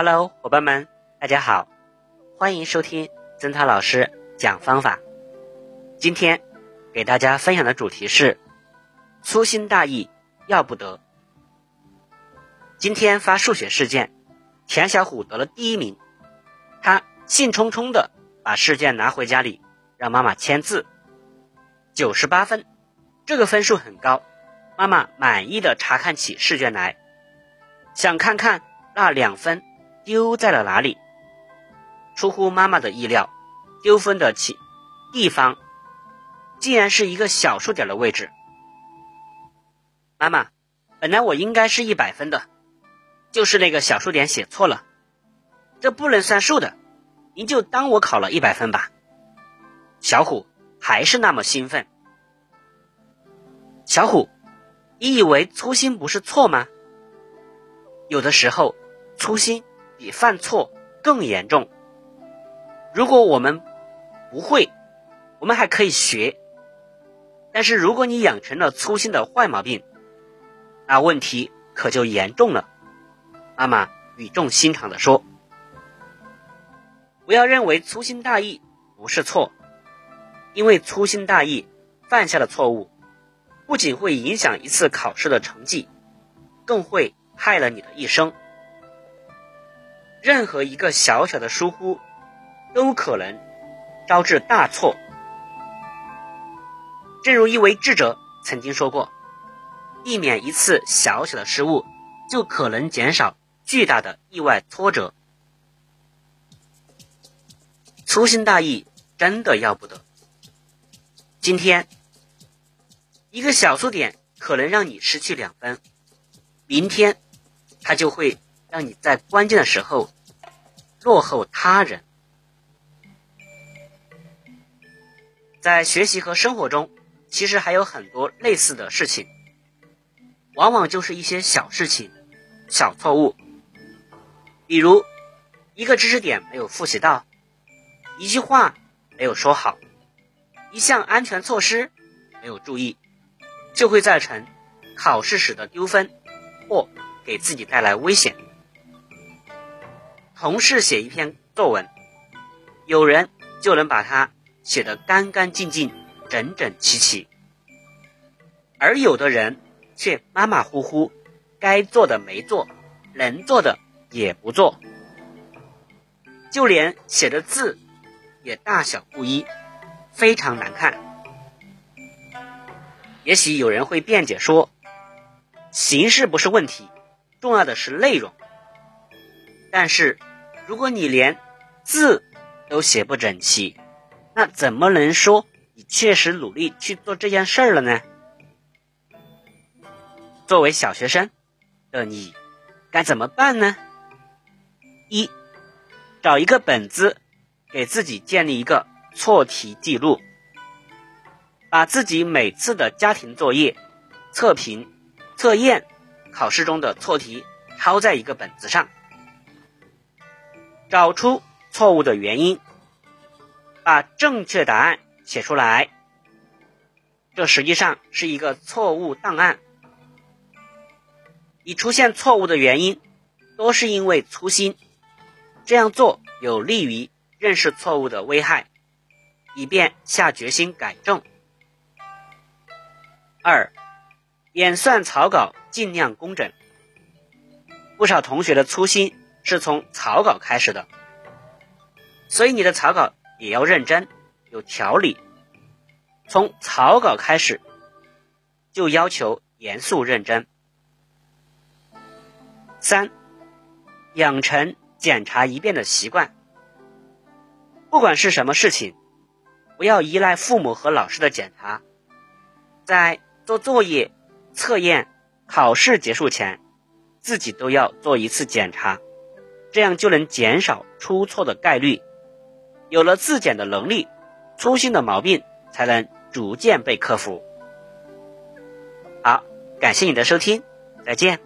Hello，伙伴们，大家好，欢迎收听曾涛老师讲方法。今天给大家分享的主题是粗心大意要不得。今天发数学试卷，田小虎得了第一名，他兴冲冲的把试卷拿回家里，让妈妈签字，九十八分，这个分数很高。妈妈满意的查看起试卷来，想看看那两分丢在了哪里。出乎妈妈的意料，丢分的起地方竟然是一个小数点的位置。妈妈，本来我应该是一百分的，就是那个小数点写错了，这不能算数的，您就当我考了一百分吧。小虎还是那么兴奋。小虎。你以为粗心不是错吗？有的时候，粗心比犯错更严重。如果我们不会，我们还可以学；但是如果你养成了粗心的坏毛病，那问题可就严重了。妈妈语重心长的说：“不要认为粗心大意不是错，因为粗心大意犯下的错误。”不仅会影响一次考试的成绩，更会害了你的一生。任何一个小小的疏忽，都可能招致大错。正如一位智者曾经说过：“避免一次小小的失误，就可能减少巨大的意外挫折。”粗心大意真的要不得。今天。一个小数点可能让你失去两分，明天，它就会让你在关键的时候落后他人。在学习和生活中，其实还有很多类似的事情，往往就是一些小事情、小错误，比如一个知识点没有复习到，一句话没有说好，一项安全措施没有注意。就会造成考试时的丢分，或给自己带来危险。同事写一篇作文，有人就能把它写得干干净净、整整齐齐，而有的人却马马虎虎，该做的没做，能做的也不做，就连写的字也大小不一，非常难看。也许有人会辩解说，形式不是问题，重要的是内容。但是，如果你连字都写不整齐，那怎么能说你确实努力去做这件事儿了呢？作为小学生的你，该怎么办呢？一，找一个本子，给自己建立一个错题记录。把自己每次的家庭作业、测评、测验、考试中的错题抄在一个本子上，找出错误的原因，把正确答案写出来。这实际上是一个错误档案。你出现错误的原因，多是因为粗心。这样做有利于认识错误的危害，以便下决心改正。二，演算草稿尽量工整。不少同学的粗心是从草稿开始的，所以你的草稿也要认真、有条理。从草稿开始，就要求严肃认真。三，养成检查一遍的习惯。不管是什么事情，不要依赖父母和老师的检查，在。做作业、测验、考试结束前，自己都要做一次检查，这样就能减少出错的概率。有了自检的能力，粗心的毛病才能逐渐被克服。好，感谢你的收听，再见。